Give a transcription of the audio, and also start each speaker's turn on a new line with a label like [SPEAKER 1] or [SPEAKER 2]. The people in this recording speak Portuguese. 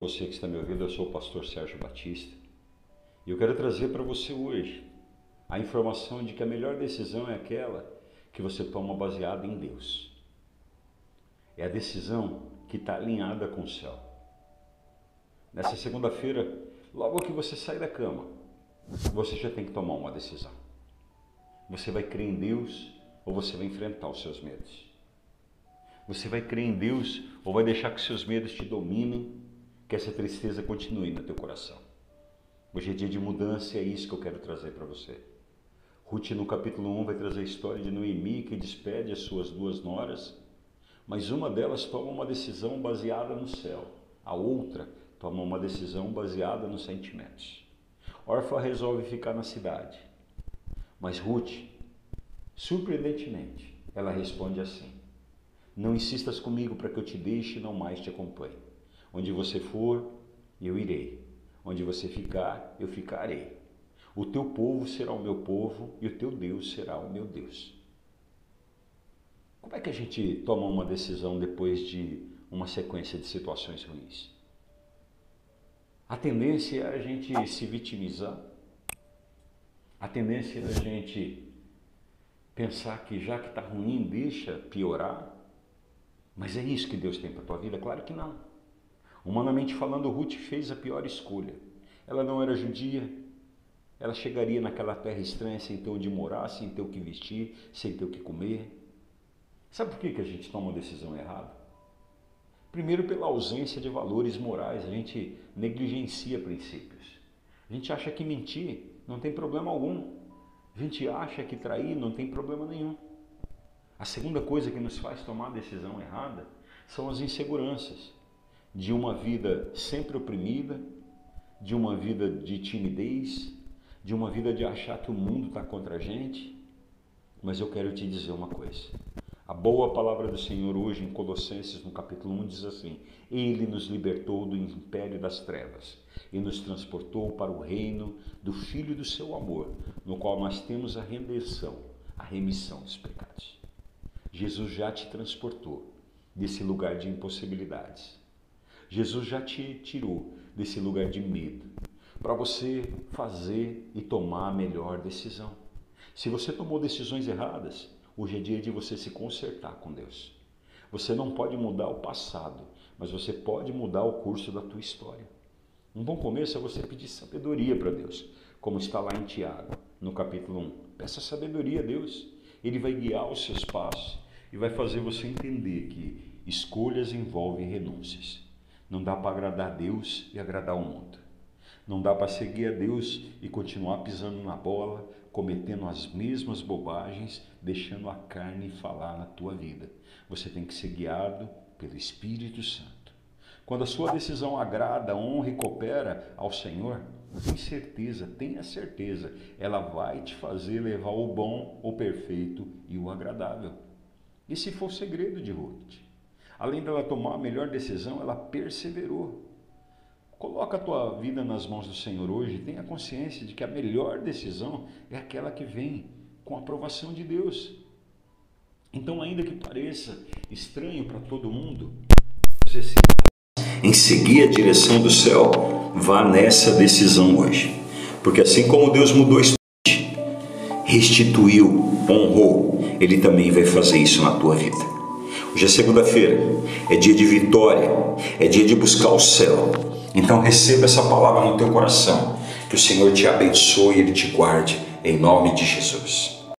[SPEAKER 1] Você que está me ouvindo, eu sou o pastor Sérgio Batista e eu quero trazer para você hoje a informação de que a melhor decisão é aquela que você toma baseada em Deus. É a decisão que está alinhada com o céu. Nessa segunda-feira, logo que você sai da cama, você já tem que tomar uma decisão. Você vai crer em Deus ou você vai enfrentar os seus medos? Você vai crer em Deus ou vai deixar que seus medos te dominem que essa tristeza continue no teu coração. Hoje é dia de mudança e é isso que eu quero trazer para você. Ruth, no capítulo 1, vai trazer a história de Noemi, que despede as suas duas noras, mas uma delas toma uma decisão baseada no céu, a outra toma uma decisão baseada nos sentimentos. Orfa resolve ficar na cidade, mas Ruth, surpreendentemente, ela responde assim: Não insistas comigo para que eu te deixe e não mais te acompanhe. Onde você for, eu irei. Onde você ficar, eu ficarei. O teu povo será o meu povo e o teu Deus será o meu Deus. Como é que a gente toma uma decisão depois de uma sequência de situações ruins? A tendência é a gente se vitimizar. A tendência é a gente pensar que já que está ruim, deixa piorar. Mas é isso que Deus tem para a tua vida? Claro que não. Humanamente falando, Ruth fez a pior escolha. Ela não era judia, ela chegaria naquela terra estranha sem ter onde morar, sem ter o que vestir, sem ter o que comer. Sabe por que, que a gente toma uma decisão errada? Primeiro, pela ausência de valores morais, a gente negligencia princípios. A gente acha que mentir não tem problema algum. A gente acha que trair não tem problema nenhum. A segunda coisa que nos faz tomar a decisão errada são as inseguranças de uma vida sempre oprimida, de uma vida de timidez, de uma vida de achar que o mundo está contra a gente. Mas eu quero te dizer uma coisa. A boa palavra do Senhor hoje em Colossenses, no capítulo 1, diz assim: Ele nos libertou do império das trevas e nos transportou para o reino do Filho do seu amor, no qual nós temos a redenção, a remissão dos pecados. Jesus já te transportou desse lugar de impossibilidades Jesus já te tirou desse lugar de medo para você fazer e tomar a melhor decisão. Se você tomou decisões erradas, hoje é dia de você se consertar com Deus. Você não pode mudar o passado, mas você pode mudar o curso da tua história. Um bom começo é você pedir sabedoria para Deus, como está lá em Tiago, no capítulo 1. Peça sabedoria a Deus. Ele vai guiar os seus passos e vai fazer você entender que escolhas envolvem renúncias. Não dá para agradar Deus e agradar o mundo. Não dá para seguir a Deus e continuar pisando na bola, cometendo as mesmas bobagens, deixando a carne falar na tua vida. Você tem que ser guiado pelo Espírito Santo. Quando a sua decisão agrada, honra e coopera ao Senhor, tem certeza, tenha certeza, ela vai te fazer levar o bom, o perfeito e o agradável. Esse foi o segredo de Ruth. Além dela tomar a melhor decisão, ela perseverou. Coloca a tua vida nas mãos do Senhor hoje, tenha consciência de que a melhor decisão é aquela que vem com a aprovação de Deus. Então, ainda que pareça estranho para todo mundo, você se... em seguir a direção do céu, vá nessa decisão hoje. Porque assim como Deus mudou restituiu, honrou, Ele também vai fazer isso na tua vida. Hoje é segunda-feira, é dia de vitória, é dia de buscar o céu. Então receba essa palavra no teu coração. Que o Senhor te abençoe e Ele te guarde, em nome de Jesus.